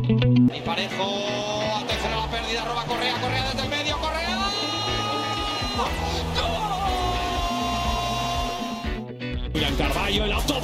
Y Parejo, atención a la pérdida, roba Correa, Correa desde el medio, Correa. ¡Gol! El autopase,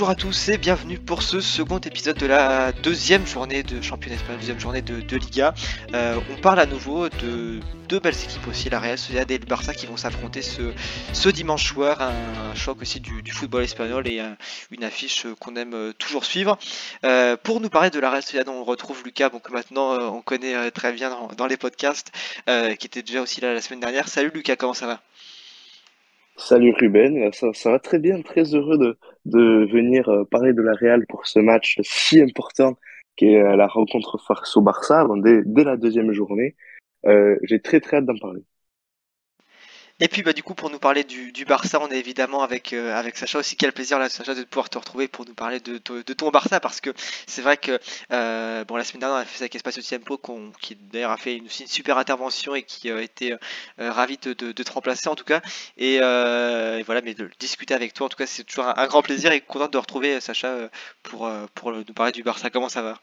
Bonjour à tous et bienvenue pour ce second épisode de la deuxième journée de championnat espagnol, deuxième journée de, Liga. Euh, on parle à nouveau de deux belles équipes aussi, la Real Sociedad et le Barça qui vont s'affronter ce, dimanche soir, un, choc aussi du, football espagnol et un- une affiche qu'on aime euh, toujours suivre. Euh, pour nous parler de la Real Sociedad, on retrouve Lucas, bon, que maintenant euh, on connaît euh, très bien dans, les podcasts, euh, qui était déjà aussi là la semaine dernière. Salut Lucas, comment ça va? Salut Ruben, ça va très bien, très heureux de, de venir euh, parler de la Real pour ce match si important qui est euh, la rencontre face au Barça dès, dès la deuxième journée. Euh, J'ai très très hâte d'en parler. Et puis bah du coup pour nous parler du, Barça, on est évidemment avec euh, Sacha aussi. Quel plaisir là Sacha de pouvoir te retrouver pour nous parler de, de, ton Barça parce que c'est vrai que euh, bon la semaine dernière on a fait ça avec Espacio Tiempo qui d'ailleurs a fait une, une super intervention et qui a été euh, ravi de, te remplacer en tout cas. Et, euh, voilà mais de discuter avec toi en tout cas c'est toujours un, un grand plaisir et content de retrouver euh, Sacha euh, pour euh, pour nous parler du Barça. Comment ça va?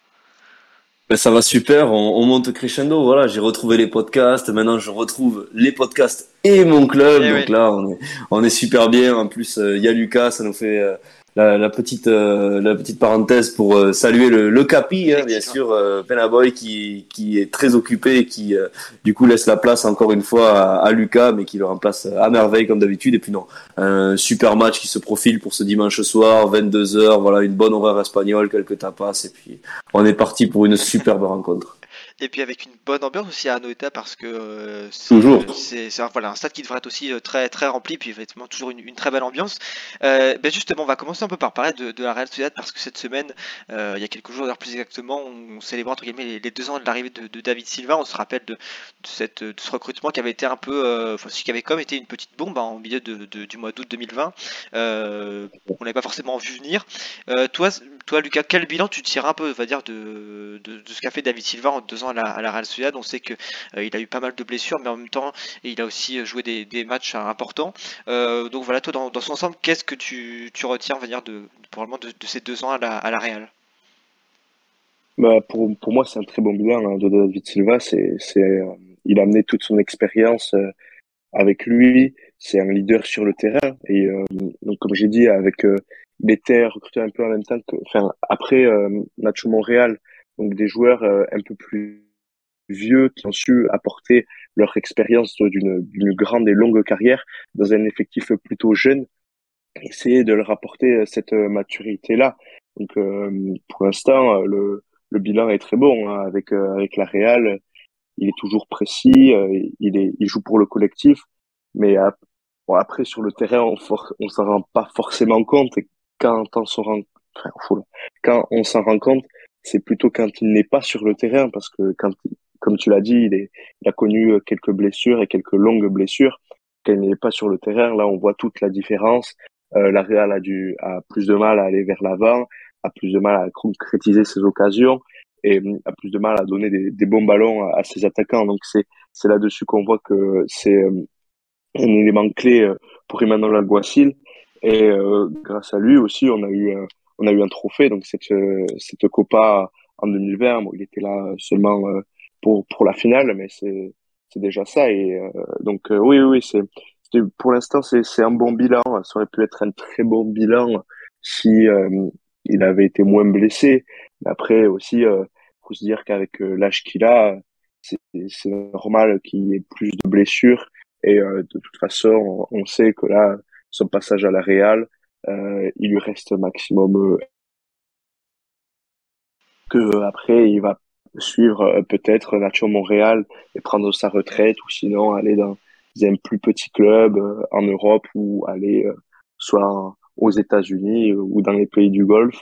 Ben, ça va super, on, on monte crescendo. Voilà, j'ai retrouvé les podcasts. Maintenant, je retrouve les podcasts et mon club. Eh Donc oui. là, on est, on est super bien. En plus, euh, il y a Lucas, ça nous fait euh, la, la petite, euh, la petite parenthèse pour euh, saluer le, le Capi, hein, bien sûr, euh, Penaboy qui, qui est très occupé et qui, euh, du coup, laisse la place encore une fois à, à Lucas, mais qui le remplace à merveille comme d'habitude. Et puis non, un super match qui se profile pour ce dimanche soir, 22h. Voilà, une bonne horaire espagnole, quelques tapas, et puis on est parti pour une superbe rencontre. Et puis avec une bonne ambiance aussi à Anoeta parce que euh, c'est- Toujours. c'est c'est un, voilà, un stade qui devrait être aussi euh, très très rempli puis effectivement toujours une, une très belle ambiance. Euh, ben justement, on va commencer un peu par parler de, de la Real Sociedad parce que cette semaine, euh, il y a quelques jours d'ailleurs plus exactement, on célébrait entre guillemets les, les deux ans de l'arrivée de, de David Silva. On se rappelle de, de cette, de ce recrutement qui avait été un peu, enfin ce qui avait comme été une petite bombe hein, en milieu du mois d'août 2020. Euh, on n'avait pas forcément vu venir. Toi, toi, Lucas, quel bilan tu tires un peu, on va dire, de, de, de ce qu'a fait David Silva en deux ans à la, Real Sociedad On sait que euh, a eu pas mal de blessures, mais en même temps, il a aussi joué des, matchs euh, importants. Euh, donc voilà, toi, dans, son ensemble, qu'est-ce que tu, tu retiens, on va dire, de, probablement de, ces deux ans à la, Real? Bah, pour, moi, c'est un très bon bilan hein, de David Silva. C'est, euh, il a amené toute son expérience euh, avec lui. C'est un leader sur le terrain. Et euh, donc, comme j'ai dit, avec euh, il recruté un peu en même temps que, enfin, après euh, Nacho Montréal, donc des joueurs euh, un peu plus vieux qui ont su apporter leur expérience d'une, grande et longue carrière dans un effectif plutôt jeune, essayer de leur apporter euh, cette euh, maturité-là. Donc, euh, pour l'instant, le le bilan est très bon hein, avec euh, avec la Real. Il est toujours précis, euh, il est il joue pour le collectif, mais après sur le terrain on on s'en rend pas forcément compte. Et quand on s'en rend quand on s'en rend compte, c'est plutôt quand il n'est pas sur le terrain parce que quand comme tu l'as dit, il est il a connu euh, quelques blessures et quelques longues blessures. Quand il n'est pas sur le terrain, là on voit toute la différence. Euh, la Real a dû a plus de mal à aller vers l'avant a plus de mal à concrétiser ses occasions et hum, a plus de mal à donner des, des bons ballons à, à ses attaquants. Donc c'est c'est là-dessus qu'on voit que c'est hum, un élément clé euh, pour Emmanuel Alguacil et euh, grâce à lui aussi on a eu euh, on a eu un trophée donc cette euh, cette Copa en 2020 bon, il était là seulement euh, pour pour la finale mais c'est déjà ça et euh, donc euh, oui oui c'est pour l'instant c'est un bon bilan ça aurait pu être un très bon bilan si euh, il avait été moins blessé. Mais après aussi, euh, faut se dire qu'avec euh, l'âge qu'il a, c'est normal qu'il y ait plus de blessures. Et euh, de toute façon, on, on sait que là, son passage à la Real, euh, il lui reste maximum euh, que après il va suivre euh, peut-être Nacho Montréal et prendre sa retraite ou sinon aller dans un plus petit club euh, en Europe ou aller euh, soit aux États-Unis euh, ou dans les pays du Golfe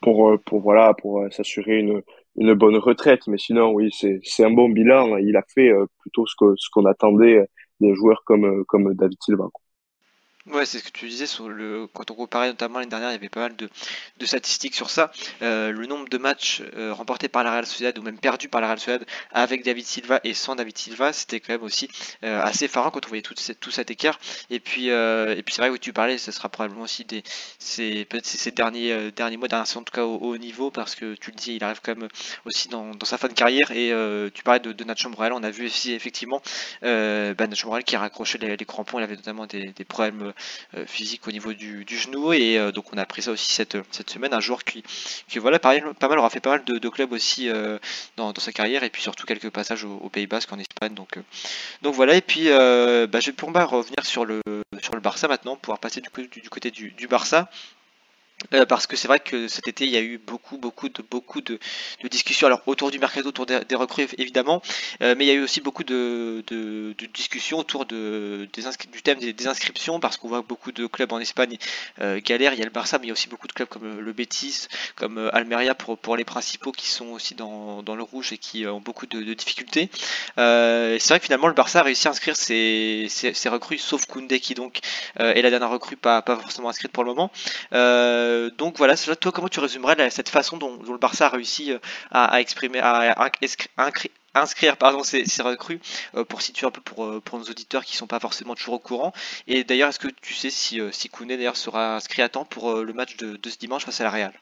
pour euh, pour voilà pour euh, s'assurer une une bonne retraite mais sinon oui c'est c'est un bon bilan il a fait euh, plutôt ce que ce qu'on attendait des joueurs comme euh, comme David Silva. Ouais, c'est ce que tu disais sur le quand on comparait notamment l'année dernière, il y avait pas mal de, de statistiques sur ça. Euh, le nombre de matchs euh, remportés par la Real Sociedad ou même perdus par la Real Sociedad avec David Silva et sans David Silva, c'était quand même aussi euh, assez effarant quand on voyait tout, tout cet écart. Et puis et puis c'est vrai que tu parlais, ce sera probablement aussi des peut-être ces derniers derniers mois, dernière en tout cas au haut niveau parce que tu le dis, il arrive quand même aussi dans, dans sa fin de carrière et tu parlais de, de Nacho Morel, on a vu aussi effectivement bah, Nacho Morel qui a raccroché les, crampons, il avait notamment des, des problèmes euh, physique au niveau du, genou. Et euh, donc on a appris ça aussi cette, semaine. Un joueur qui, voilà pas mal aura fait pas mal de, clubs aussi euh, dans, sa carrière. Et puis surtout quelques passages au, Pays Basque en Espagne. Donc donc voilà. Et puis bah, je vais pour revenir sur le sur le Barça maintenant pouvoir passer du, côté du Barça euh, parce que c'est vrai que cet été il y a eu beaucoup beaucoup de beaucoup de, discussions. Alors autour du mercato autour des, recrues évidemment. Euh, mais il y a eu aussi beaucoup de, discussions autour de, des du thème des, inscriptions parce qu'on voit beaucoup de clubs en Espagne euh, galèrent. Il y a le Barça mais il y a aussi beaucoup de clubs comme le Betis comme Almeria pour, pour les principaux qui sont aussi dans, le rouge et qui ont beaucoup de, difficultés. C'est vrai que finalement le Barça a réussi à inscrire ses, recrues sauf Koundé qui donc est la dernière recrue pas, pas forcément inscrite pour le moment. Euh, donc voilà, toi comment tu résumerais cette façon dont, le Barça a réussi euh, à, à, inscrire pardon ces, recrues euh, pour situer un peu pour, nos auditeurs qui sont pas forcément toujours au courant. Et d'ailleurs, est-ce que tu sais si, si d'ailleurs sera inscrit à temps pour le match de, de, ce dimanche face à la Real?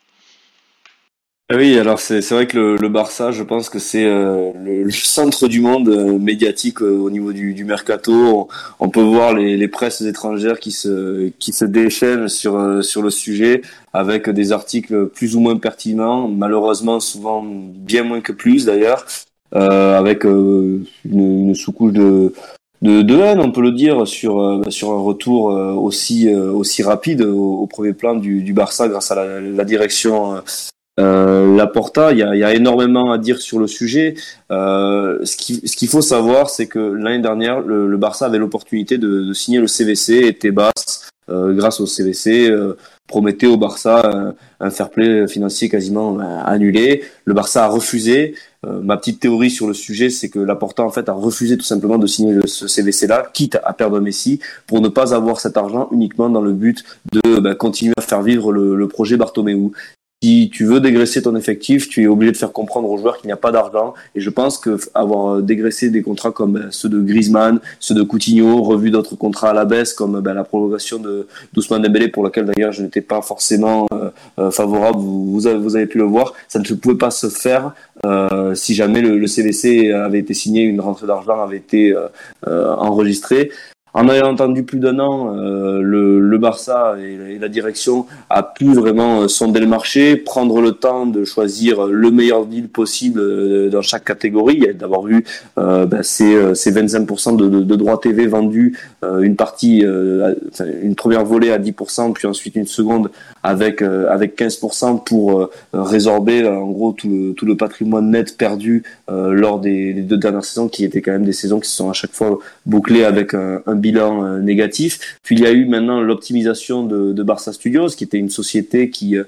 Oui, alors c'est vrai que le, le, Barça, je pense que c'est euh, le, centre du monde euh, médiatique euh, au niveau du, du mercato. On, peut voir les, les, presses étrangères qui se qui se déchaînent sur sur le sujet avec des articles plus ou moins pertinents, malheureusement souvent bien moins que plus d'ailleurs, avec une, une sous-couche de de, de, haine, on peut le dire, sur, sur un retour aussi, aussi rapide au, premier plan du, du Barça grâce à la, la direction euh, Laporta, il y a, y a, énormément à dire sur le sujet. Euh, ce qu'il faut savoir, c'est que l'année dernière, le, le, Barça avait l'opportunité de, de, signer le CVC et Tebas, euh, grâce au CVC, euh, promettait au Barça un, fair play financier quasiment euh, annulé. Le Barça a refusé. Euh, ma petite théorie sur le sujet, c'est que Laporta en fait a refusé tout simplement de signer ce CVC-là, quitte à perdre Messi, pour ne pas avoir cet argent uniquement dans le but de bah, continuer à faire vivre le, le projet Bartomeu si tu veux dégraisser ton effectif, tu es obligé de faire comprendre aux joueurs qu'il n'y a pas d'argent. Et je pense que avoir dégraissé des contrats comme euh, ceux de Griezmann, ceux de Coutinho, revu d'autres contrats à la baisse comme ben, la prolongation de d'Ousmane Dembélé, pour laquelle d'ailleurs je n'étais pas forcément euh, euh, favorable. Vous, avez, pu le voir, ça ne pouvait pas se faire euh, si jamais le, le, CVC avait été signé, une rentrée d'argent avait été enregistrée. En ayant entendu plus d'un an, euh, le, Barça et, la direction a pu vraiment euh, sonder le marché, prendre le temps de choisir le meilleur deal possible euh, dans chaque catégorie, d'avoir eu euh, ben, ces, ces 25% de, droits TV vendus, une partie, une première volée à 10%, puis ensuite une seconde avec avec 15% pour résorber en gros tout le, patrimoine net perdu lors des, des, deux dernières saisons, qui étaient quand même des saisons qui se sont à chaque fois bouclées avec un, un bilan euh, négatif. Puis il y a eu maintenant l'optimisation de, de, Barça Studios, qui était une société qui euh,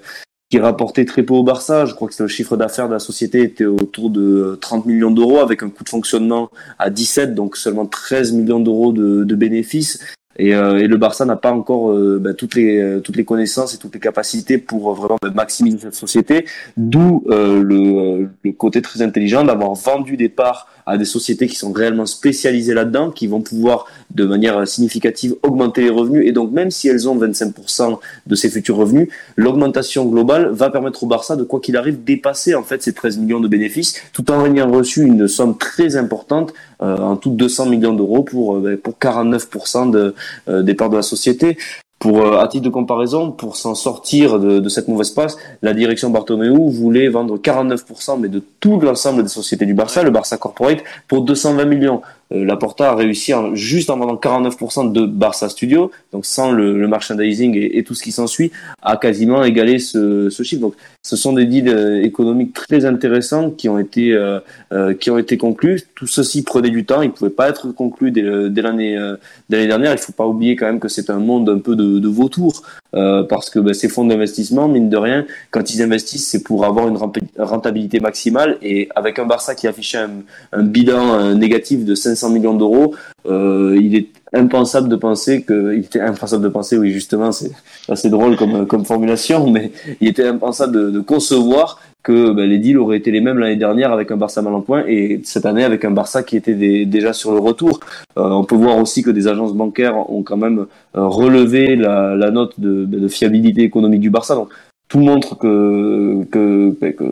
qui rapportait très peu au Barça. Je crois que le chiffre d'affaires de la société était autour de 30 millions d'euros avec un coût de fonctionnement à 17, donc seulement 13 millions d'euros de, bénéfices. Et, euh, le Barça n'a pas encore ben, toutes les toutes les connaissances et toutes les capacités pour vraiment ben, maximiser cette société. D'où le, côté très intelligent d'avoir vendu des parts à des sociétés qui sont réellement spécialisées là-dedans, qui vont pouvoir de manière significative augmenter les revenus. Et donc, même si elles ont 25% de ces futurs revenus, l'augmentation globale va permettre au Barça de, quoi qu'il arrive, dépasser en fait ces 13 millions de bénéfices, tout en ayant reçu une somme très importante, euh, en tout 200 millions d'euros pour, euh, ben, pour 49% de, euh, des parts de la société. Pour, euh, à titre de comparaison, pour s'en sortir de, de, cette mauvaise passe, la direction Bartomeu voulait vendre 49%, mais de tout l'ensemble des sociétés du Barça, le Barça Corporate, pour 220 millions. Euh, Laporta a réussi en, juste en vendant 49% de Barça Studio, donc sans le, le merchandising et, tout ce qui s'ensuit, à quasiment égaler ce, ce, chiffre. Donc, ce sont des deals euh, économiques très intéressants qui ont été euh, euh, qui ont été conclus. Tout ceci prenait du temps, ils ne pouvaient pas être conclus dès, l'année euh, dernière. Il faut pas oublier quand même que c'est un monde un peu de, de vautour, parce que ben, ces fonds d'investissement, mine de rien, quand ils investissent, c'est pour avoir une rentabilité maximale. Et avec un Barça qui affichait un, un bilan négatif de 5 500 millions d'euros. il est impensable de penser que, il était impensable de penser, oui justement, c'est assez drôle comme formulation, mais il était impensable de, concevoir que ben, les deals auraient été les mêmes l'année dernière avec un Barça mal en point et cette année avec un Barça qui était déjà sur le retour. Euh, on peut voir aussi que des agences bancaires ont quand même euh, relevé la, la note de, de, fiabilité économique du Barça. Donc tout montre que, que, ben, que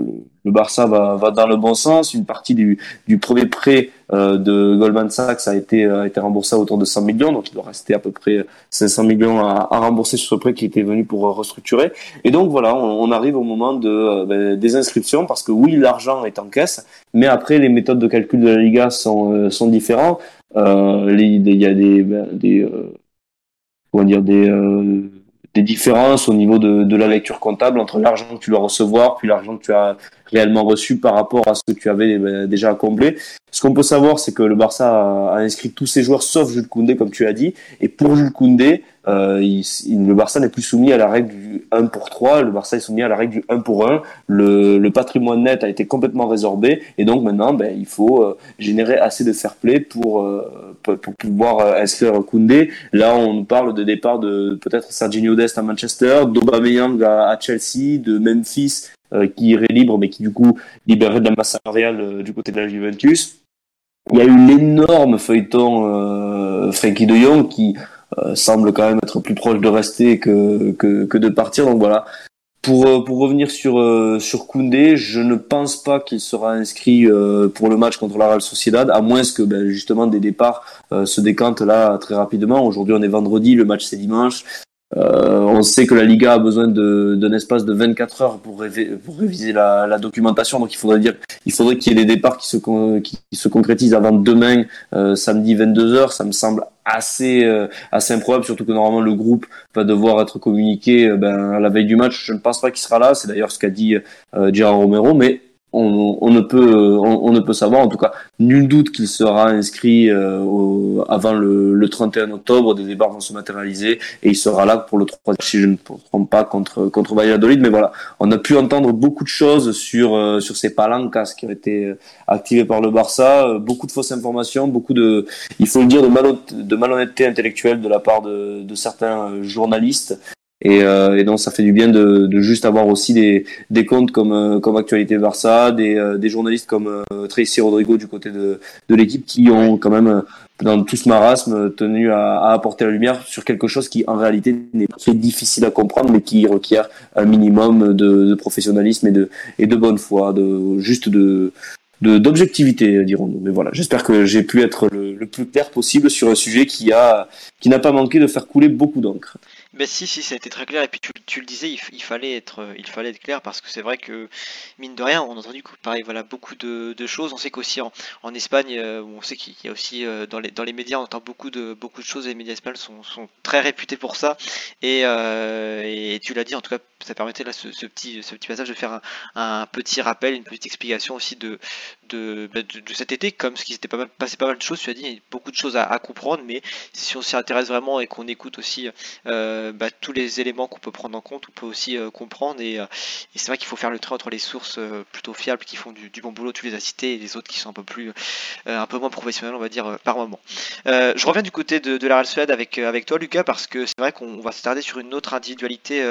le Barça va, va dans le bon sens. Une partie du, du premier prêt euh, de Goldman Sachs a été, a été remboursé à autour de 100 millions, donc il doit rester à peu près 500 millions à, à rembourser sur ce prêt qui était venu pour restructurer. Et donc voilà, on, on arrive au moment de, euh, ben, des inscriptions parce que oui, l'argent est en caisse, mais après les méthodes de calcul de la Liga sont, euh, sont différentes. Euh, il y a des, ben, des euh, comment dire des des différences au niveau de, de, la lecture comptable entre l'argent que tu dois recevoir puis l'argent que tu as réellement reçu par rapport à ce que tu avais ben, déjà comblé. Ce qu'on peut savoir, c'est que le Barça a, inscrit tous ses joueurs sauf Jules Koundé, comme tu as dit. Et pour Jules Koundé, euh, le Barça n'est plus soumis à la règle du 1 pour 3, le Barça est soumis à la règle du 1 pour 1. Le, patrimoine net a été complètement résorbé et donc maintenant, ben, il faut euh, générer assez de fair play pour, euh, pour, pouvoir euh, inscrire Koundé. Là, on parle de départ de peut-être Serginho Dest à Manchester, d'Aubameyang à, à Chelsea, de Memphis euh, qui irait libre, mais qui du coup libérerait de la masse salariale euh, du côté de la Juventus. Il y a eu l'énorme feuilleton euh, Frankie de Jong qui euh, semble quand même être plus proche de rester que, que, que de partir. Donc voilà. Pour, pour revenir sur, sur Koundé, je ne pense pas qu'il sera inscrit pour le match contre la Real Sociedad, à moins que ben, justement des départs se décantent là très rapidement. Aujourd'hui on est vendredi, le match c'est dimanche. Euh, on sait que la Liga a besoin d'un espace de 24 heures pour, réviser la, documentation, donc il faudrait dire, il faudrait qu'il y ait des départs qui se, qui, se concrétisent avant demain, euh, samedi 22 heures. Ça me semble assez euh, assez improbable, surtout que normalement le groupe va devoir être communiqué euh, ben, à la veille du match. Je ne pense pas qu'il sera là. C'est d'ailleurs ce qu'a dit Gérard Romero, mais on, ne peut on, ne peut savoir. En tout cas nul doute qu'il sera inscrit euh, avant le, 31 octobre. Des débats vont se matérialiser et il sera là pour le 3 si je ne me trompe pas contre contre Valladolid. Mais voilà on a pu entendre beaucoup de choses sur euh, sur ces palancas qui ont été activés par le Barça. Beaucoup de fausses informations beaucoup de il faut le dire de, malhonnêteté intellectuelle de la part de certains journalistes et, euh, et, donc ça fait du bien de, de juste avoir aussi des, des comptes comme, euh, comme Actualité Barça, des, euh, des journalistes comme euh, Tracy Rodrigo du côté de, de l'équipe qui ont quand même dans tout ce marasme tenu à, à, apporter la lumière sur quelque chose qui en réalité n'est pas très difficile à comprendre mais qui requiert un minimum de, de professionnalisme et de, et de bonne foi, de, juste de d'objectivité dirons-nous. Mais voilà j'espère que j'ai pu être le, le, plus clair possible sur un sujet qui a qui n'a pas manqué de faire couler beaucoup d'encre ben si, si, ça a été très clair. Et puis tu, tu le disais, il, fallait être, euh, il fallait être clair parce que c'est vrai que mine de rien, on a entendu pareil, voilà, beaucoup de, de choses. On sait qu'aussi en, en, Espagne, euh, on sait qu'il y a aussi euh, dans les dans les médias, on entend beaucoup de beaucoup de choses. Et les médias espagnols sont, sont très réputés pour ça. Et, et tu l'as dit, en tout cas, ça permettait là ce, petit ce petit passage de faire un, un, petit rappel, une petite explication aussi de ben, de, de cet été, comme ce qui s'était pas mal passé pas mal de choses. Tu as dit, il y a beaucoup de choses à, comprendre, mais si on s'y intéresse vraiment et qu'on écoute aussi bah, tous les éléments qu'on peut prendre en compte, on peut aussi euh, comprendre. Et, euh, et c'est vrai qu'il faut faire le trait entre les sources plutôt fiables qui font du, bon boulot, tu les as citées, et les autres qui sont un peu plus, un peu moins professionnels, on va dire, par moment. je reviens du côté de, la Real Suède avec, avec toi, Lucas, parce que c'est vrai qu'on va s'attarder sur une autre individualité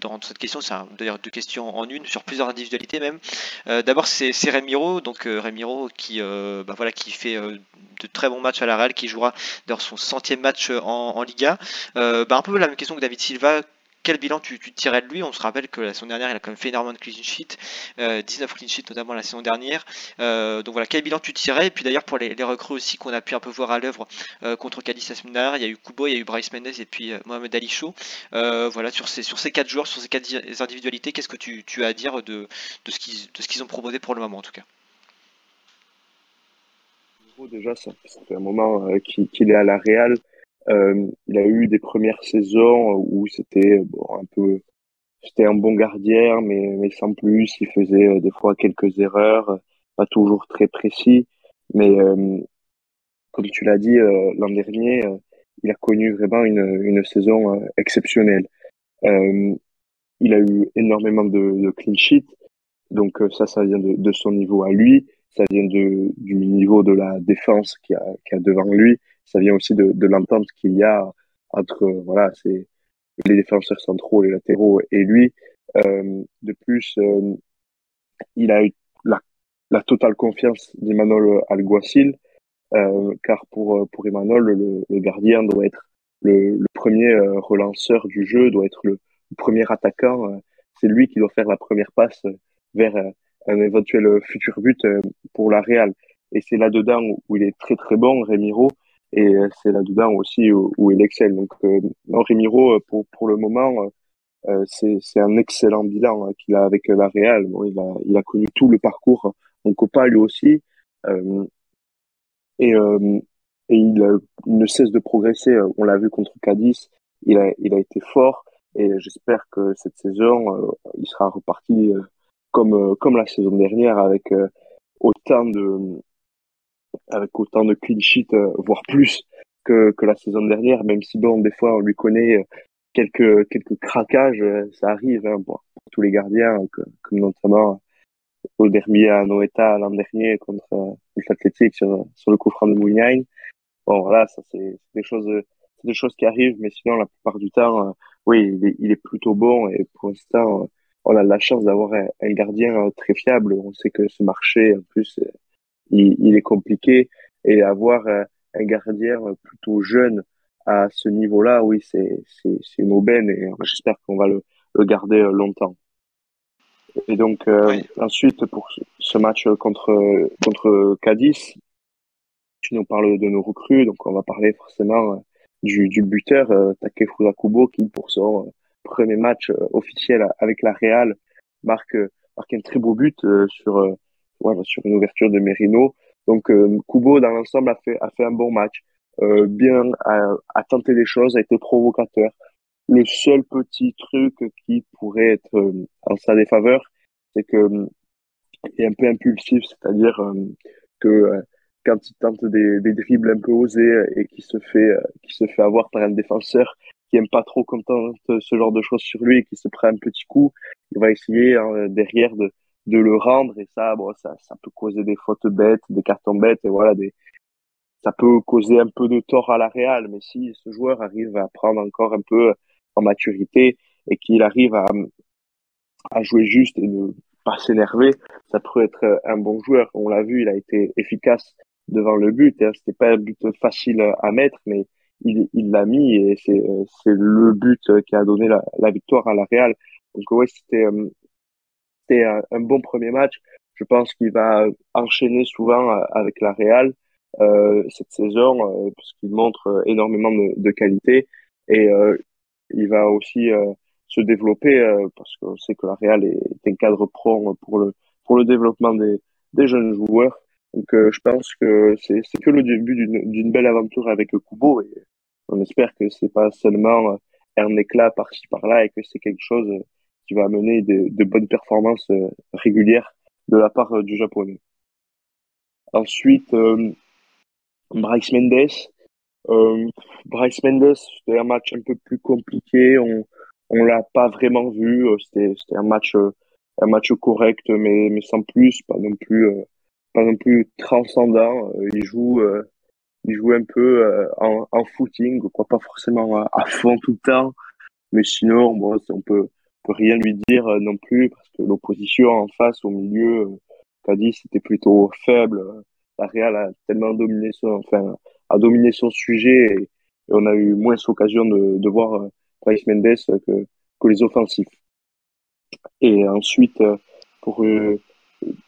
dans cette question. C'est d'ailleurs deux questions en une, sur plusieurs individualités même. D'abord, c'est Remiro, donc Remiro qui, bah, voilà, qui fait de très bons matchs à la Real, qui jouera dans son centième match en, en Liga. bah, un peu la même question David Silva, quel bilan tu, tirais de lui? On se rappelle que la saison dernière, il a quand même fait énormément de clean sheet, euh, 19 clean sheet notamment la saison dernière. Euh, donc voilà, quel bilan tu tirais Et puis d'ailleurs pour les, recrues aussi qu'on a pu un peu voir à l'œuvre euh, contre Cadiz la il y a eu Kubo, il y a eu Bryce Mendes et puis euh, Mohamed Ali. Euh, voilà, sur ces, sur quatre joueurs, sur ces quatre individualités, qu'est-ce que tu, as à dire de, ce qu'ils ont proposé pour le moment en tout cas? Déjà, ça, fait un moment qu'il qu est à la Real. Euh, il a eu des premières saisons où c'était bon, un peu, c'était un bon gardien, mais, mais sans plus. Il faisait euh, des fois quelques erreurs, pas toujours très précis. Mais euh, comme tu l'as dit l'an dernier, il a connu vraiment une, une saison exceptionnelle. il a eu énormément de, de clean sheet, donc ça, ça vient de, de son niveau à lui. ça vient de, du niveau de la défense qu'il a, y a devant lui. Ça vient aussi de, l'entente qu'il y a entre voilà, c'est les défenseurs centraux, les latéraux et lui. Euh, de plus, euh, il a eu la, totale confiance d'Emmanuel Alguacil, euh, car pour, pour Emmanuel, le, le gardien doit être le, le premier relanceur du jeu, doit être le, premier attaquant. c'est lui qui doit faire la première passe vers un éventuel futur but pour la Real. Et c'est là-dedans où il est très très bon, Remiro, et c'est là-dedans aussi où, où, il excelle. Donc, euh, Remiro, pour, pour le moment, euh, c'est un excellent bilan hein, qu'il a avec la Real. Bon, il, a, il a connu tout le parcours en Copa lui aussi. Euh, et, euh, et il, ne cesse de progresser. On l'a vu contre Cadiz. Il a, il a été fort. Et j'espère que cette saison, euh, il sera reparti comme, comme la saison dernière avec autant de, avec autant de clean sheet, voire plus que, que la saison dernière, même si bon, des fois on lui connaît quelques quelques craquages, euh, ça arrive hein, pour, tous les gardiens, comme notamment au derby à Noeta l'an dernier contre, euh, l'Athletic sur, sur le coup franc de Mouniain. Bon voilà, ça c'est des choses des choses qui arrivent, mais sinon la plupart du temps, euh, oui, il est, il est, plutôt bon et pour l'instant, on a la chance d'avoir un, un, gardien très fiable. On sait que ce marché, en plus, il, il est compliqué et avoir un gardien plutôt jeune à ce niveau-là, oui, c'est une aubaine et j'espère qu'on va le, le, garder euh, longtemps. Et donc, euh, ensuite, pour ce match contre, contre Cadiz, tu nous parles de nos recrues, donc on va parler forcément euh, du, du buteur euh, Takefusa Kubo qui, pour son premier match officiel avec la Real, marque, marque un très beau but sur, voilà, sur une ouverture de Merino. Donc, Kubo, dans l'ensemble, a fait, a fait un bon match. Euh, bien à, à, tenter des choses, a été provocateur. Le seul petit truc qui pourrait être euh, en sa défaveur, c'est que euh, est un peu impulsif, c'est-à-dire que quand il tente des, des, dribbles un peu osés et qui se fait qui se fait avoir par un défenseur qui aime pas trop quand ce genre de choses sur lui et qui se prend un petit coup, il va essayer hein, derrière de, de le rendre et ça bon ça ça peut causer des fautes bêtes, des cartons bêtes et voilà des ça peut causer un peu de tort à la Real, mais si ce joueur arrive à prendre encore un peu en maturité et qu'il arrive à, à jouer juste et ne pas s'énerver, ça peut être un bon joueur. On l'a vu, il a été efficace devant le but. Hein. C'était pas un but facile à mettre, mais il l'a mis et c'est c'est le but qui a donné la, la victoire à la Real. Donc ouais, c'était un, bon premier match. Je pense qu'il va enchaîner souvent avec la Real euh, cette saison euh, parce qu'il montre euh, énormément de, qualité et il va aussi se développer parce qu'on sait que la Real est, un cadre pro pour le pour le développement des, des jeunes joueurs. Donc je pense que c'est que le début d'une belle aventure avec Kubo et on espère que c'est pas seulement un éclat par-ci par-là et que c'est quelque chose qui va amener de, bonnes performances régulières de la part du japonais. Ensuite, Bryce Mendes. Euh, Bryce Mendes, c'était un match un peu plus compliqué. On on l'a pas vraiment vu. Euh, c'était un match euh, un match correct, mais sans plus, pas non plus euh, pas non plus transcendant. Il joue il joue un peu en, footing, pas forcément à, fond tout le temps, mais sinon bon, on peut rien lui dire non plus parce que l'opposition en face au milieu, euh, dit c'était plutôt faible la Real a tellement dominé son, enfin, a dominé son sujet et, on a eu moins l'occasion de, de voir euh, Bryce Mendes que, que les offensifs. Et ensuite, euh, pour une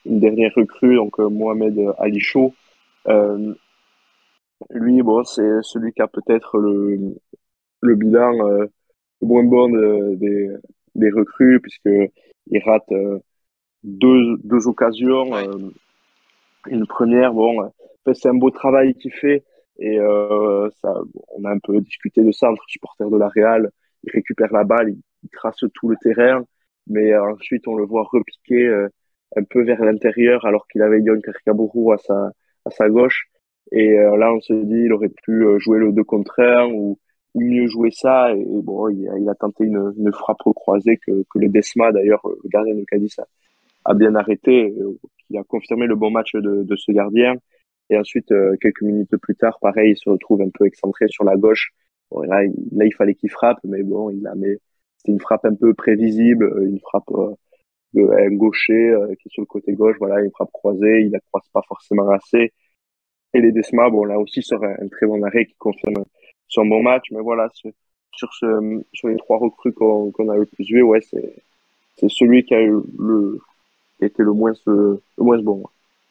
dernière recrue, donc euh, Mohamed Ali Chaud, euh, lui, bon, c'est celui qui a peut-être le, le bilan euh, le moins bon des, des recrues, puisque il rate deux, deux occasions. Une première, bon, c'est un beau travail qu'il fait et euh, ça, on a un peu discuté de ça entre supporters de la Real. Il récupère la balle, il, trace tout le terrain, mais ensuite on le voit repiquer euh, un peu vers l'intérieur alors qu'il avait Yon Karikaburu à sa à sa gauche. Et euh, là, on se dit, il aurait pu euh, jouer le 2 contre 1 ou, ou mieux jouer ça. Et, bon, il, il, a tenté une, une frappe croisée que, que le Desma, d'ailleurs, le gardien de Cadiz, a, a bien arrêté, il a confirmé le bon match de, de ce gardien. Et ensuite, quelques minutes plus tard, pareil, il se retrouve un peu excentré sur la gauche. Bon, là, il, là, il fallait qu'il frappe, mais bon, il a mais c'était une frappe un peu prévisible, une frappe de un gaucher qui est sur le côté gauche, voilà, une frappe croisée, il la croise pas forcément assez. Et les Desma, bon, là aussi, sur un, très bon arrêt qui confirme son bon match. Mais voilà, sur, ce, sur les trois recrues qu'on a le plus vu, ouais, c'est celui qui a eu le, qui a été le moins, le moins bon.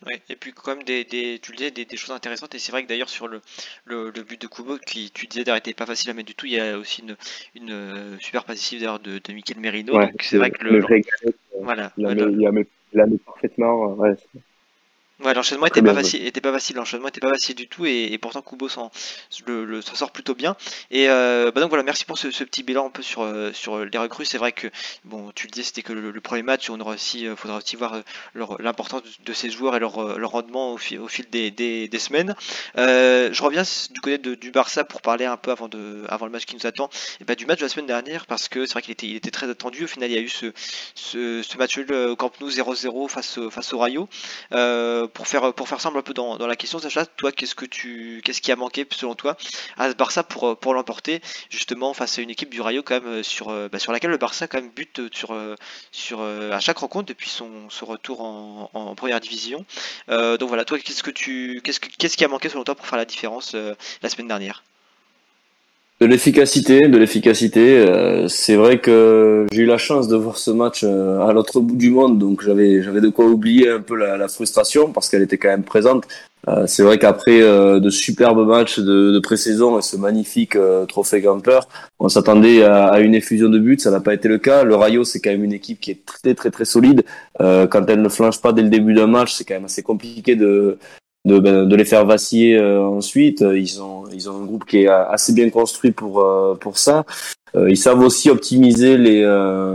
Ouais, et puis quand même des, des tu le disais, des, des choses intéressantes et c'est vrai que d'ailleurs sur le, le, le, but de Kubo qui tu disais d'arrêter pas facile à mettre du tout, il y a aussi une, une euh, super passive d'ailleurs de, de Mikel Merino. Ouais, donc c'est vrai que le, le, voilà, il a, mis, il a mis parfaitement. Ouais, Ouais, l'enchaînement était pas facile, était pas facile, l'enchaînement était pas facile du tout et, et pourtant Kubo s'en le, sort plutôt bien. Et euh, bah donc voilà, merci pour ce, ce, petit bilan un peu sur euh, sur les recrues. C'est vrai que bon, tu le disais, c'était que le, premier match, on aura aussi, euh, faudra aussi voir l'importance de, ces joueurs et leur, leur rendement au, fil, au fil des, des, des semaines. je reviens du côté de, du Barça pour parler un peu avant de avant le match qui nous attend. Et bah, du match de la semaine dernière parce que c'est vrai qu'il était il était très attendu. Au final, il y a eu ce ce, ce match au Camp Nou 0-0 face face au Rayo. Euh, pour faire pour un peu dans, la question, Sacha, toi, qu'est-ce que tu qu'est-ce qui a manqué selon toi à ce Barça pour pour l'emporter justement face à une équipe du Rayo quand même sur bah, sur laquelle le Barça quand même bute sur à chaque rencontre depuis son, retour en, première division. Euh, donc voilà, toi, qu'est-ce que tu qu'est-ce que qu'est-ce qui a manqué selon toi pour faire la différence euh, la semaine dernière? De l'efficacité, de l'efficacité. Euh, c'est vrai que j'ai eu la chance de voir ce match euh, à l'autre bout du monde, donc j'avais j'avais de quoi oublier un peu la, la frustration parce qu'elle était quand même présente. Euh, c'est vrai qu'après de superbes matchs de, de pré-saison et ce magnifique trophée Gamper, on s'attendait à, à, une effusion de buts, ça n'a pas été le cas. Le Rayo, c'est quand même une équipe qui est très très très solide. quand elle ne flanche pas dès le début d'un match, c'est quand même assez compliqué de de, ben, de les faire vaciller euh, ensuite. Ils ont, ils ont un groupe qui est assez bien construit pour, euh, pour ça. Euh, ils savent aussi optimiser les,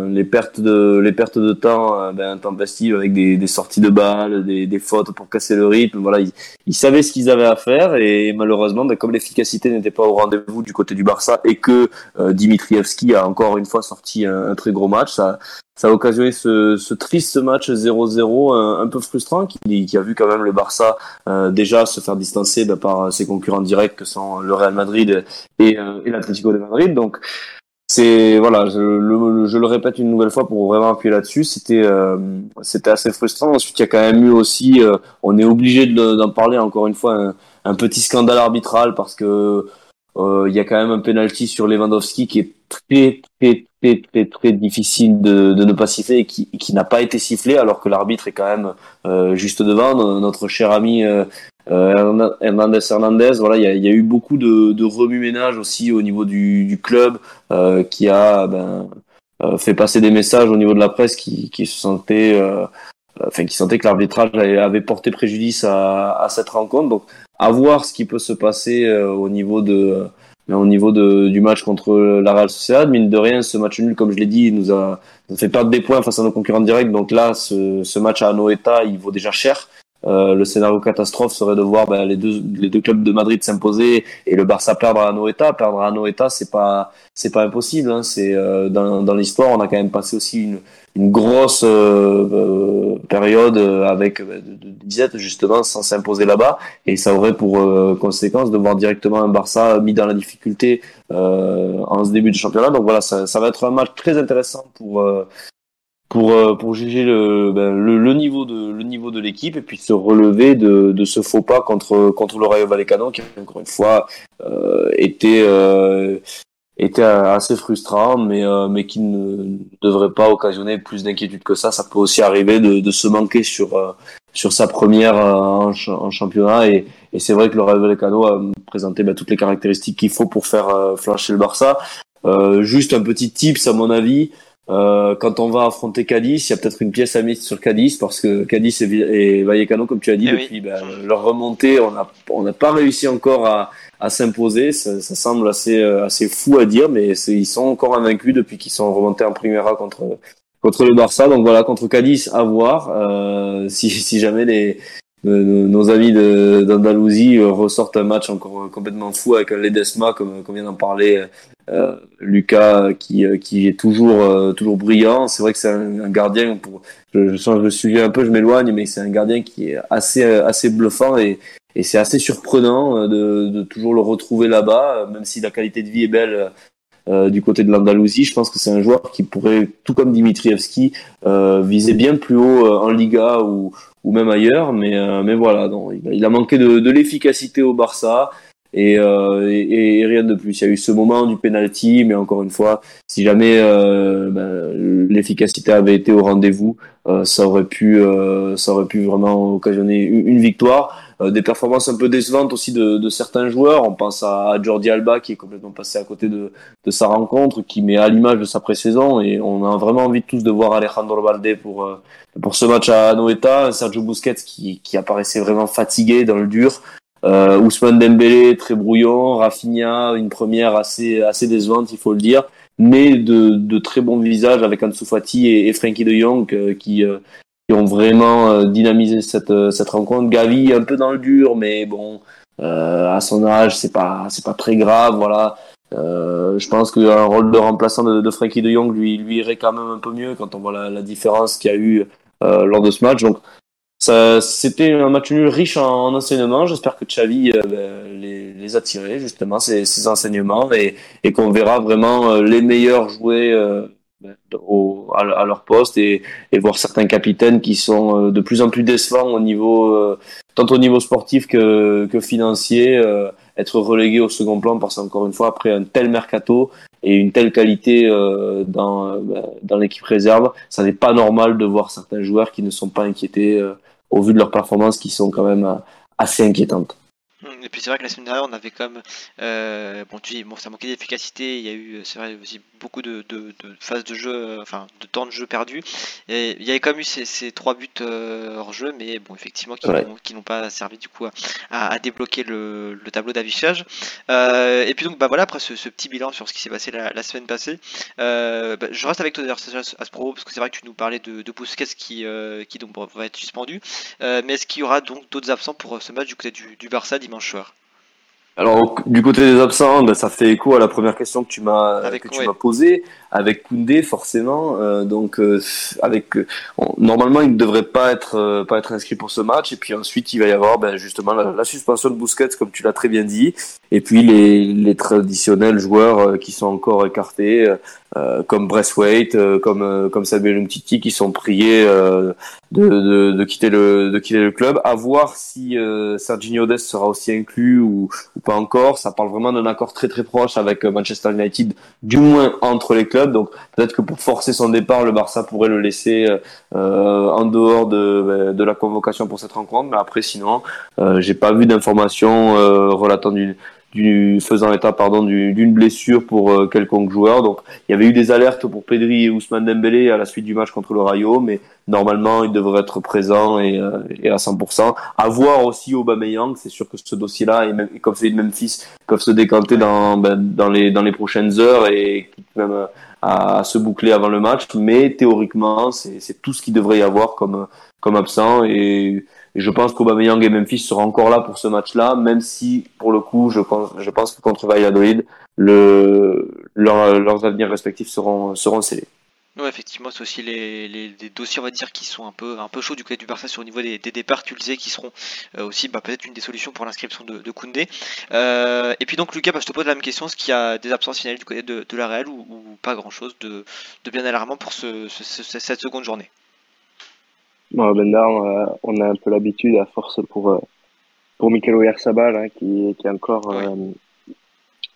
les pertes de les pertes de temps ben, intempestives avec des, des sorties de balles, des, des fautes pour casser le rythme. Voilà, ils, ils savaient ce qu'ils avaient à faire et malheureusement, ben, comme l'efficacité n'était pas au rendez-vous du côté du Barça et que Dimitrievski a encore une fois sorti un, un très gros match, ça ça a occasionné ce, ce triste match 0-0 un, peu frustrant qui, qui, a vu quand même le Barça euh, déjà se faire distancer bah, par ses concurrents directs que sont le Real Madrid et, euh, et l'Atlético de Madrid. Donc c'est voilà, je le, je le, répète une nouvelle fois pour vraiment appuyer là-dessus. C'était euh, c'était assez frustrant. Ensuite, il y a quand même eu aussi, euh, on est obligé d'en parler encore une fois, un, un, petit scandale arbitral parce que il y a quand même un penalty sur Lewandowski qui est très très très difficile de, ne pas siffler et qui, n'a pas été sifflé alors que l'arbitre est quand même euh, juste devant notre cher ami euh, euh, Hernandez Hernandez. Voilà il y a, eu beaucoup de, de remue-ménage aussi au niveau du, club qui a ben, fait passer des messages au niveau de la presse qui, qui se sentait enfin qui sentait que l'arbitrage avait porté préjudice à cette rencontre. Donc à voir ce qui peut se passer au niveau de mais au niveau de, du match contre la Real Sociedad, mine de rien, ce match nul, comme je l'ai dit, nous a, nous a, fait perdre des points face à nos concurrents directs. Donc là, ce, ce match à Anoeta, il vaut déjà cher. Euh, le scénario catastrophe serait de voir ben, les, deux, les deux clubs de Madrid s'imposer et le Barça perdre à Anoeta. Perdre à Anoeta, c'est pas c'est pas impossible. Hein. C'est euh, dans, dans l'histoire, on a quand même passé aussi une, une grosse euh, euh période avec ben, de, de disette justement sans s'imposer là-bas et ça aurait pour conséquence de voir directement un Barça mis dans la difficulté en ce début de championnat. Donc voilà, ça, ça va être un match très intéressant pour pour euh, pour juger le, ben, le, le niveau de le niveau de l'équipe et puis se relever de, de ce faux pas contre contre le Rayo Vallecano qui encore une fois euh, était euh, était assez frustrant mais euh, mais qui ne devrait pas occasionner plus d'inquiétude que ça. Ça peut aussi arriver de, de se manquer sur euh, sur sa première en, en, championnat et, et c'est vrai que le Rayo Vallecano a présenté ben, toutes les caractéristiques qu'il faut pour faire flancher le Barça. Juste un petit tips à mon avis euh, quand on va affronter Cadiz, il y a peut-être une pièce à mettre sur Cadiz parce que Cadiz et, et Vallecano, comme tu as dit, eh depuis ben, leur remontée, on n'a on pas réussi encore à, à s'imposer. Ça, ça, semble assez euh, assez fou à dire, mais ils sont encore invaincus depuis qu'ils sont remontés en Primera contre contre le Barça. Donc voilà, contre Cadiz, à voir. Euh, si, si jamais les nos amis d'Andalousie ressortent un match encore complètement fou avec un Ledesma, comme, vient d'en parler euh, Lucas, qui, qui est toujours, toujours brillant. C'est vrai que c'est un, gardien, pour, je, je, je, suis un peu, je m'éloigne, mais c'est un gardien qui est assez, assez bluffant et, et c'est assez surprenant de, de, toujours le retrouver là-bas, même si la qualité de vie est belle euh, du côté de l'Andalousie. Je pense que c'est un joueur qui pourrait, tout comme Dimitrievski, euh, viser bien plus haut euh, en Liga ou, ou même ailleurs. Mais, euh, mais voilà, il, a manqué de, de l'efficacité au Barça. Et, et, et, rien de plus. Il y a eu ce moment du penalty, mais encore une fois, si jamais ben, l'efficacité avait été au rendez-vous, ça aurait pu, ça aurait pu vraiment occasionner une victoire. Euh, des performances un peu décevantes aussi de, de, certains joueurs. On pense à Jordi Alba qui est complètement passé à côté de, de sa rencontre, qui met à l'image de sa pré-saison et on a vraiment envie tous de voir Alejandro Valde pour euh, pour ce match à Noeta, Sergio Busquets qui, qui apparaissait vraiment fatigué dans le dur. Euh, Ousmane Dembélé très brouillon, Rafinha une première assez assez décevante il faut le dire, mais de, de très bons visages avec Ansu Fati et, et Frankie de Jong euh, qui qui ont vraiment euh, dynamisé cette, euh, cette rencontre. Gavi un peu dans le dur, mais bon, euh, à son âge, c'est pas c'est pas très grave, voilà. Euh, je pense qu'un rôle de remplaçant de, de Frankie de Jong lui lui irait quand même un peu mieux quand on voit la, la différence qu'il y a eu euh, lors de ce match. Donc ça, c'était un match nul riche en, en enseignements. J'espère que Xavi ben, les, les a tirés justement ces, ces enseignements et, et qu'on verra vraiment les meilleurs jouer au, à, leur poste et, et, voir certains capitaines qui sont euh, de plus en plus décevants au niveau euh, tant au niveau sportif que, que financier euh, être relégués au second plan parce qu'encore une fois après un tel mercato et une telle qualité dans, dans l'équipe réserve ça n'est pas normal de voir certains joueurs qui ne sont pas inquiétés au vu de leurs performances qui sont quand même assez inquiétantes. Et puis c'est vrai que la semaine dernière, on avait comme euh, bon, tu dis, bon, ça manquait d'efficacité. Il y a eu, c'est vrai, aussi beaucoup de, de, de, phases de jeu, euh, enfin, de temps de jeu perdu. Et il y avait quand même eu ces, ces trois buts euh, hors jeu, mais bon, effectivement, qui ouais. n'ont pas servi du coup à, à débloquer le, le tableau d'affichage. Euh, et puis donc, bah voilà, après ce, ce, petit bilan sur ce qui s'est passé la, la, semaine passée, bah, je reste avec toi d'ailleurs à ce propos parce que c'est vrai que tu nous parlais de, de Busquets qui, qui donc va être suspendu. mais est-ce qu'il y aura donc d'autres absents pour ce match du côté du, du Barça dimanche Alors du côté des absents, ben, ça fait écho à la première question que tu m'as que tu ouais. m'as posée avec Koundé forcément. Euh, donc euh, avec on, normalement il ne devrait pas être euh, pas être inscrit pour ce match et puis ensuite il va y avoir ben, justement la, suspension de Busquets comme tu l'as très bien dit et puis les, traditionnels joueurs euh, qui sont encore écartés euh, comme Breastweight, comme comme Samuel Umtiti qui sont priés de, de, quitter le de quitter le club. À voir si Serginho Dest sera aussi inclus ou pas encore. Ça parle vraiment d'un accord très très proche avec Manchester United, du moins entre les clubs. Donc peut-être que pour forcer son départ, le Barça pourrait le laisser euh, en dehors de, de la convocation pour cette rencontre. Mais après, sinon, euh, j'ai pas vu d'informations euh, relatant du, faisant état pardon d'une blessure pour euh, quelconque joueur. Donc il y avait eu des alertes pour Pedri et Ousmane Dembélé à la suite du match contre le Rayo, mais normalement il devrait être présent et, euh, et à 100%. À voir aussi Aubameyang, c'est sûr que ce dossier-là et, comme de Memphis peuvent se décanter dans ben, dans les dans les prochaines heures et même euh, à, se boucler avant le match. Mais théoriquement c'est tout ce qu'il devrait y avoir comme comme absent et je pense qu'Aubameyang et Memphis seront encore là pour ce match-là, même si, pour le coup, je pense, je pense que contre Valladolid, le, leur, leurs avenirs respectifs seront, seront scellés. Ouais, effectivement, c'est aussi les, les, les, dossiers, on va dire, qui sont un peu, un peu chauds du côté du Barça sur le niveau des, des départs, tu le disais, qui seront euh, aussi bah, peut-être une des solutions pour l'inscription de, de Koundé. Euh, et puis donc, Lucas, bah, je te pose la même question est-ce qu'il y a des absences finales du côté de, de la Real ou, ou pas grand-chose de, de bien alarmant pour ce, ce, ce, cette seconde journée? Bon, on a, on a un peu l'habitude à force pour euh, pour Mikel Oyarzabal hein, qui, qui est encore oui. euh,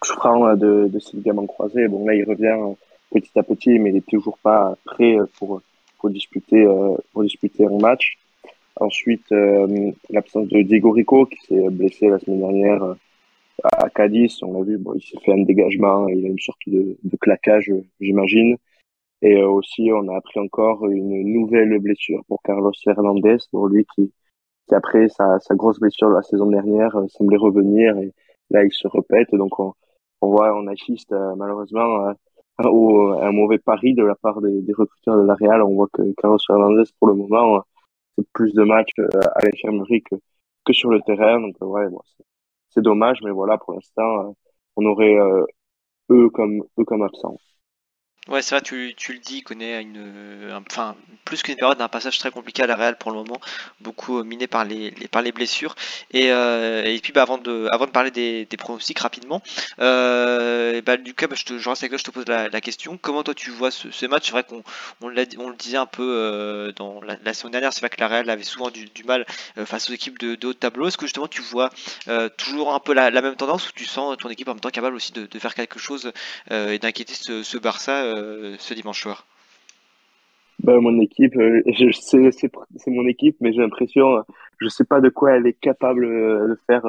souffrant de, de ses ligaments croisés. Bon là il revient petit à petit, mais il est toujours pas prêt pour pour disputer euh, pour disputer un match. Ensuite euh, l'absence de Diego Rico qui s'est blessé la semaine dernière euh, à Cadiz. On l'a vu, bon il s'est fait un dégagement, il a une sorte de, de claquage, j'imagine. Et aussi, on a appris encore une nouvelle blessure pour Carlos Hernandez, pour lui qui, qui après sa, sa grosse blessure de la saison dernière, semblait revenir et là il se répète. Donc on, on voit, on assiste malheureusement au, à un mauvais pari de la part des, recruteurs de la Real. On voit que Carlos Hernandez pour le moment plus de matchs à l'infirmerie que, que sur le terrain. Donc ouais, bon, c'est dommage, mais voilà, pour l'instant, on aurait eux comme eux comme absents. Ouais, c'est vrai, tu, tu, le dis, il connaît une, enfin, plus qu'une période d'un passage très compliqué à la Real pour le moment, beaucoup miné par les, par les blessures. Et, euh, et puis, bah, avant, de, avant de parler des, pronostics rapidement, euh, bah, bah, je, te, je reste je te pose la, question. Comment toi tu vois ce, match? C'est vrai qu'on on, on, le disait un peu euh, dans la, semaine dernière, c'est vrai que la Real avait souvent du, mal euh, face aux équipes de, de haut tableau. Est-ce que justement tu vois euh, toujours un peu la, même tendance ou tu sens ton équipe en même temps capable aussi de, de faire quelque chose et d'inquiéter ce Barça euh, ce dimanche soir ben, Mon équipe, euh, c'est mon équipe, mais j'ai l'impression, je sais pas de quoi elle est capable euh, de faire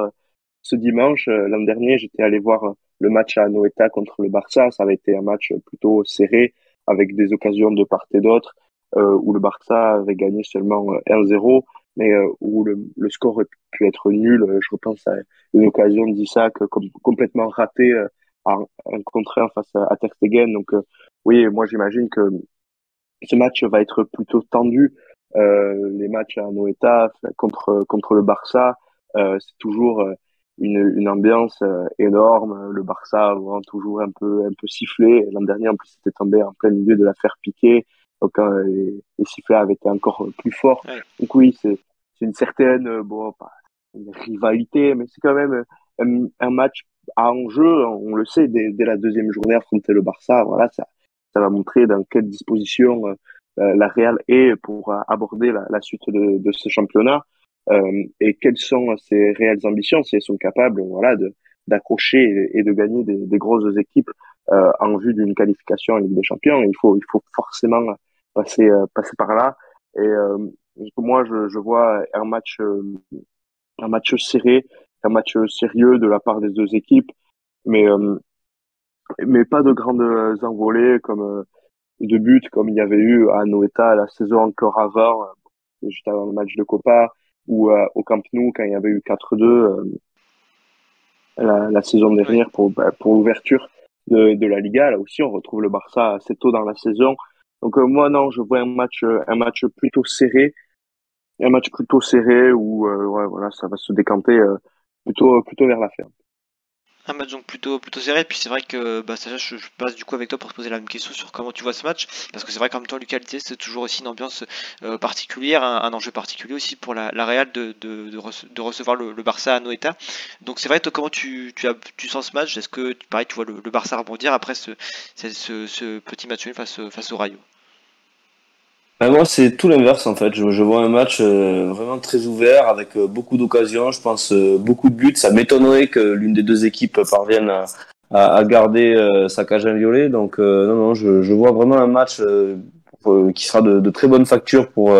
ce dimanche. L'an dernier, j'étais allé voir le match à Noeta contre le Barça. Ça avait été un match plutôt serré, avec des occasions de part et d'autre, où le Barça avait gagné seulement 1-0, mais où le, score aurait pu être nul. Je repense à une occasion d'Isaac complètement ratée en, en contraire face à, à Ter Stegen. Donc oui, moi j'imagine que ce match va être plutôt tendu. Euh, les matchs à Noeta contre contre le Barça, euh, c'est toujours euh, une, une ambiance euh, énorme. Le Barça va toujours un peu un peu sifflé. L'an dernier, en plus, c'était tombé en plein milieu de l'affaire Piqué, donc euh, les, les, sifflets avaient été encore plus forts. Donc oui, c'est c'est une certaine bon pas une rivalité, mais c'est quand même un, un, match à enjeu. On le sait dès, dès la deuxième journée affronter le Barça. Voilà, ça ça va montrer dans quelle disposition euh, euh, la Real est pour euh, aborder la, la suite de, de, ce championnat euh, et quelles sont ses réelles ambitions si elles sont capables voilà d'accrocher et, de gagner des, des grosses équipes euh, en vue d'une qualification en Ligue des Champions. Il faut il faut forcément passer passer par là. Et moi je, je vois un match un match serré un match sérieux de la part des deux équipes. Mais mais pas de grandes envolées comme euh, de buts comme il y avait eu à Noeta la saison encore avant, euh, juste avant le match de Copa, ou euh, au Camp Nou quand il y avait eu 4-2 la, saison dernière pour, bah, pour l'ouverture de, la Liga. Là aussi, on retrouve le Barça assez tôt dans la saison. Donc moi non, je vois un match un match plutôt serré, un match plutôt serré où voilà ça va se décanter plutôt plutôt vers la fin. Un match donc plutôt plutôt serré. Puis c'est vrai que bah, je, passe du coup avec toi pour te poser la même question sur comment tu vois ce match. Parce que c'est vrai qu'en même temps, Lucas c'est toujours aussi une ambiance euh, particulière, un, enjeu particulier aussi pour la, Real de, de, de, rece de recevoir le, Barça à Noeta. Donc c'est vrai, toi, comment tu, as, tu sens ce match? Est-ce que pareil, tu vois le, Barça rebondir après ce petit match face, face au Rayo? Ben moi, c'est tout l'inverse en fait. Je, je, vois un match euh, vraiment très ouvert avec euh, beaucoup d'occasions. Je pense euh, beaucoup de buts. Ça m'étonnerait que l'une des deux équipes parvienne à, à, à garder euh, sa cage inviolée. Donc non, non, je, je, vois vraiment un match qui sera de, de, très bonne facture pour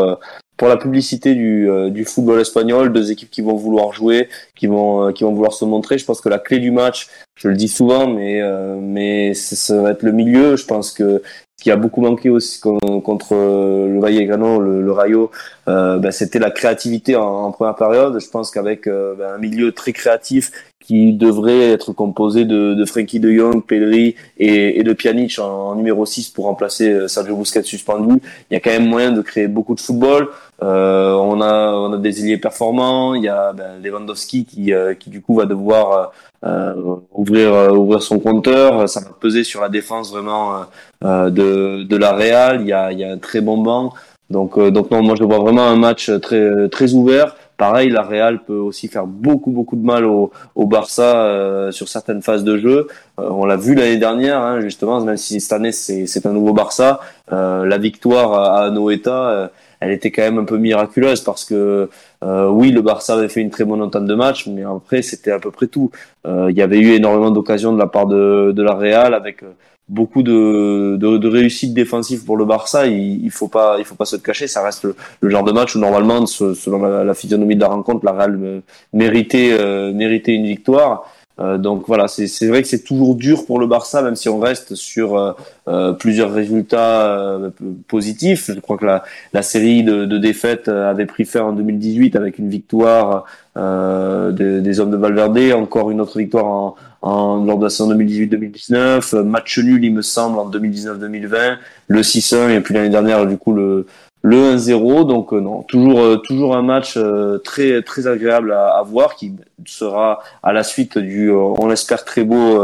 pour la publicité du, du football espagnol. Deux équipes qui vont vouloir jouer, qui vont qui vont vouloir se montrer. Je pense que la clé du match, je le dis souvent, mais mais ça va être le milieu. Je pense que qui a beaucoup manqué aussi contre le Vallecano, le, le Rayo, euh, ben, c'était la créativité en, première période. Je pense qu'avec euh, ben, un milieu très créatif qui devrait être composé de, de Frankie de Jong, Pedri et, et de Pjanic en, en, numéro 6 pour remplacer euh, Sergio Busquets suspendu, il y a quand même moyen de créer beaucoup de football. Euh, on a on a des ailiers performants, il y a ben, Lewandowski qui euh, qui du coup va devoir euh, ouvrir ouvrir son compteur, ça va peser sur la défense vraiment de de la Real, il y a il y a un très bon banc. Donc donc non, moi je vois vraiment un match très très ouvert. Pareil, la Real peut aussi faire beaucoup beaucoup de mal au, au Barça euh, sur certaines phases de jeu. Euh, on l'a vu l'année dernière, hein, justement, même si cette année c'est un nouveau Barça. Euh, la victoire à, à Noeta, elle était quand même un peu miraculeuse parce que oui, le Barça avait fait une très bonne entente de match, mais après c'était à peu près tout. Il y avait eu énormément d'occasions de la part de, de la Real avec beaucoup de, de, de réussite défensive pour le Barça. Il, il faut pas, il faut pas se cacher. Ça reste le, le genre de match où normalement, selon la, la, physionomie de la rencontre, la Real méritait, euh, méritait une victoire. Euh, donc voilà, c'est vrai que c'est toujours dur pour le Barça, même si on reste sur euh, euh plusieurs résultats euh, positifs. Je crois que la, la série de, de, défaites avait pris fin en 2018 avec une victoire de, des hommes de Valverde, encore une autre victoire en, en, lors de la saison 2018-2019, match nul il me semble en 2019-2020, le 6-1 et puis l'année dernière du coup le le 1-0. Donc non, toujours toujours un match très très agréable à, à, voir qui sera à la suite du, on l'espère très beau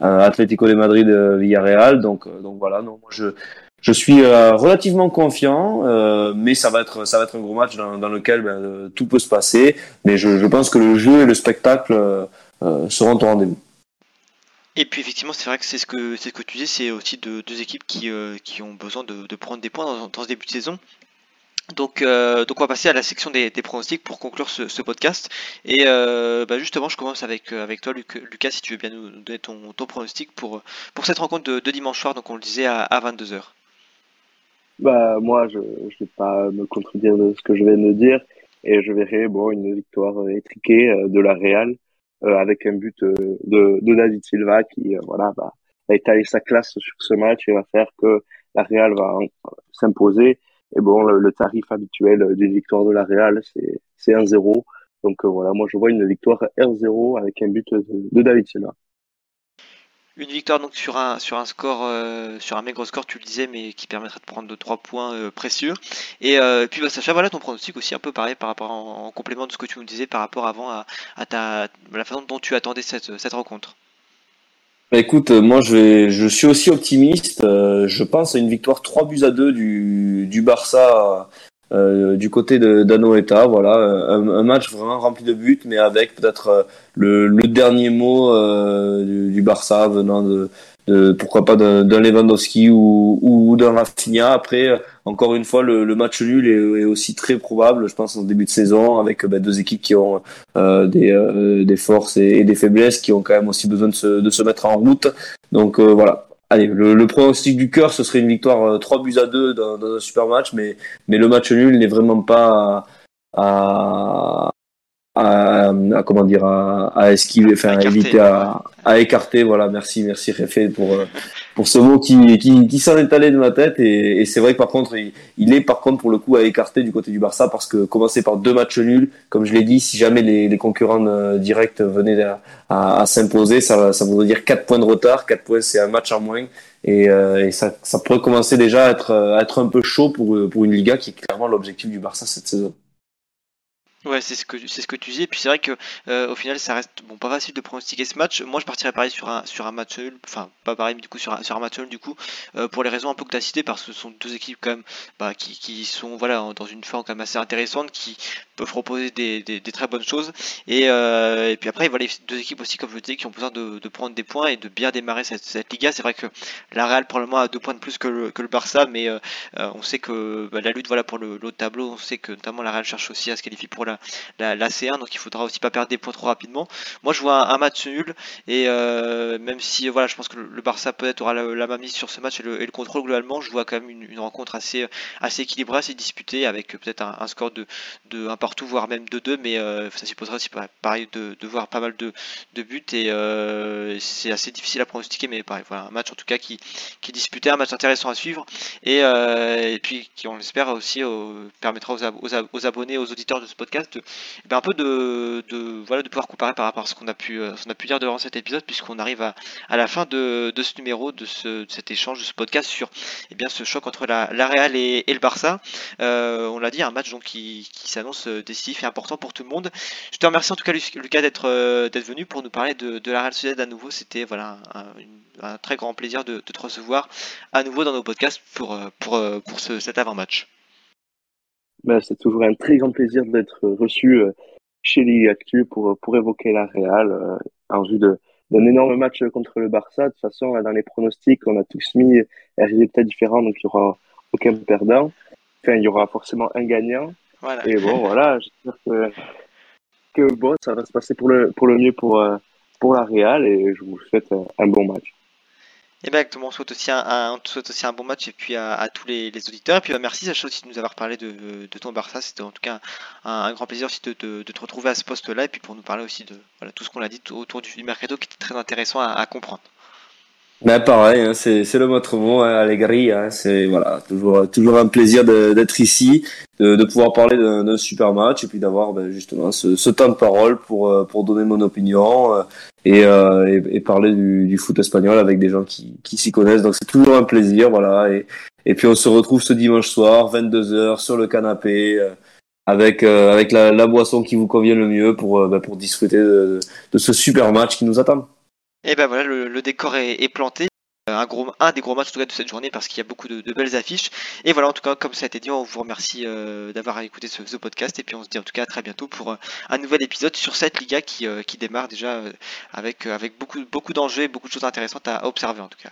Atlético de Madrid Villarreal. Donc donc voilà, non, je je suis euh, relativement confiant, euh, mais ça va être ça va être un gros match dans, dans lequel ben, tout peut se passer. Mais je, je, pense que le jeu et le spectacle euh, seront au rendez-vous. Et puis effectivement, c'est vrai que c'est ce que c'est ce que tu dis, c'est aussi de, deux équipes qui, qui ont besoin de, prendre des points dans, ce début de saison. Donc, donc on va passer à la section des, pronostics pour conclure ce, podcast. Et bah justement, je commence avec, avec toi, Lucas, si tu veux bien nous donner ton, ton pronostic pour, cette rencontre de, dimanche soir. Donc on le disait à, à 22h. Bah, moi, je ne vais pas me contredire de ce que je viens de dire. Et je verrai bon, une victoire étriquée euh, de la Real euh, avec un but euh, de, de David Silva qui voilà, va, va étaler sa classe sur ce match et va faire que la Real va s'imposer. Et bon, le, tarif habituel d'une victoire de la Real, c'est 1-0. Donc voilà, moi je vois une victoire 1-0 avec un but de David Silva. Une victoire donc sur un sur un score euh, sur un maigre score tu le disais mais qui permettrait de prendre 3 points euh, précieux et euh, puis bah, Sacha voilà ton pronostic aussi un peu pareil par rapport en, complément de ce que tu nous disais par rapport avant à, ta la façon dont tu attendais cette, rencontre. Bah, écoute, moi je je suis aussi optimiste. je pense à une victoire 3 buts à 2 du, du Barça euh, du côté d'Anoeta, voilà, un, un, match vraiment rempli de buts, mais avec peut-être euh, le, le, dernier mot euh, du, du, Barça venant de, de pourquoi pas d'un Lewandowski ou, ou d'un Rafinha. Après, encore une fois, le, le match nul est, est, aussi très probable, je pense, en début de saison, avec ben, deux équipes qui ont euh, des, euh, des forces et, et, des faiblesses, qui ont quand même aussi besoin de se, de se mettre en route. Donc voilà, Allez, le, le, pronostic du cœur, ce serait une victoire euh, 3 buts à 2 dans, dans, un super match, mais, mais le match nul n'est vraiment pas à, à, à, comment dire à, à esquiver, enfin à éviter à, à, écarter. Voilà, merci, merci Réfé pour euh, pour ce mot qui qui, qui s'en est allé de ma tête et, et c'est vrai que par contre il, il, est par contre pour le coup à écarter du côté du Barça parce que commencer par deux matchs nuls, comme je l'ai dit, si jamais les, les concurrents euh, directs venaient à, à, s'imposer, ça ça voudrait dire quatre points de retard. Quatre points, c'est un match en moins et, euh, et ça ça pourrait commencer déjà à être à être un peu chaud pour pour une Liga qui est clairement l'objectif du Barça cette saison. Ouais, c'est ce que c'est ce que tu disais. Puis c'est vrai que euh, au final, ça reste bon pas facile de pronostiquer ce match. Moi, je partirais pareil sur un sur un match nul. Enfin, pas pareil, mais du coup sur un, sur un match nul du coup euh, pour les raisons un peu que tu as citées parce que ce sont deux équipes quand même bah, qui, qui sont voilà dans une forme quand même assez intéressante qui peuvent proposer des, très bonnes choses. Et, euh, et puis après, voilà, les deux équipes aussi comme je le disais qui ont besoin de, prendre des points et de bien démarrer cette, cette Liga. C'est vrai que la Real probablement a deux points de plus que le, Barça, mais euh, euh, on sait que bah, la lutte voilà pour le l'autre tableau, on sait que notamment la Real cherche aussi à se qualifier pour la, la, la C1, donc il faudra aussi pas perdre des points trop rapidement. Moi, je vois un, match nul et même si voilà, je pense que le, Barça peut-être aura la, la mise sur ce match et le, contrôle globalement, je vois quand même une, rencontre assez assez équilibrée, assez disputée avec peut-être un, score de, de un partout, voire même de 2, mais euh, ça supposera aussi pareil de, voir pas mal de, buts et euh, c'est assez difficile à pronostiquer, mais pareil, voilà, un match en tout cas qui, qui est disputé, un match intéressant à suivre et, euh, puis qui on l'espère aussi permettra aux, abonnés, aux auditeurs de ce podcast de, eh ben, un peu de, voilà, de pouvoir comparer par rapport à ce qu'on a pu, a pu dire durant cet épisode, puisqu'on arrive à, à la fin de, ce numéro, de, ce, de cet échange, de ce podcast sur eh bien, ce choc entre la, Real et, le Barça. On l'a dit, un match donc qui, qui s'annonce décisif et important pour tout le monde. Je te remercie en tout cas Lucas d'être euh, d'être venu pour nous parler de, de la Real Sociedad à nouveau. C'était voilà un, très grand plaisir de, te recevoir à nouveau dans nos podcasts pour, pour, pour ce, cet avant-match. Ben, c'est toujours un très grand plaisir d'être reçu chez Ligue Actu pour, pour évoquer la Real euh, en vue d'un énorme match contre le Barça. De toute façon, dans les pronostics, on a tous mis un résultat différent, donc il n'y aura aucun perdant. Enfin, il y aura forcément un gagnant. Voilà. Et bon, voilà, j'espère que, que bon, ça va se passer pour le, pour le mieux pour, pour la Real et je vous souhaite un bon match. Exactement, on souhaite aussi un, un, on souhaite aussi un bon match et puis à, à tous les, les, auditeurs. Et puis bah, merci Sacha aussi de nous avoir parlé de, de ton Barça. C'était en tout cas un, un, grand plaisir aussi de, de, de te retrouver à ce poste-là et puis pour nous parler aussi de voilà, tout ce qu'on a dit autour du mercato qui était très intéressant à, à comprendre. Ben pareil, hein, c'est le mot mot, hein, Allegri. Hein, c'est voilà toujours toujours un plaisir d'être ici, de, de pouvoir parler d'un super match et puis d'avoir ben, justement ce, ce, temps de parole pour euh, pour donner mon opinion euh, et, euh, et, et, parler du, du, foot espagnol avec des gens qui qui s'y connaissent. Donc c'est toujours un plaisir, voilà. Et, Et puis on se retrouve ce dimanche soir, 22h, sur le canapé, euh, avec, euh, avec la, la, boisson qui vous convient le mieux pour, bah, pour disfruter de, de, ce super match qui nous attend. Et ben voilà, le, décor est, planté. Un, gros, un des gros matchs en tout cas, de cette journée parce qu'il y a beaucoup de, belles affiches. Et voilà, en tout cas, comme ça a été dit, on vous remercie euh, d'avoir écouté ce, podcast. Et puis on se dit en tout cas à très bientôt pour un nouvel épisode sur cette Liga qui, démarre déjà avec, avec beaucoup, beaucoup d'enjeux et beaucoup de choses intéressantes à observer en tout cas.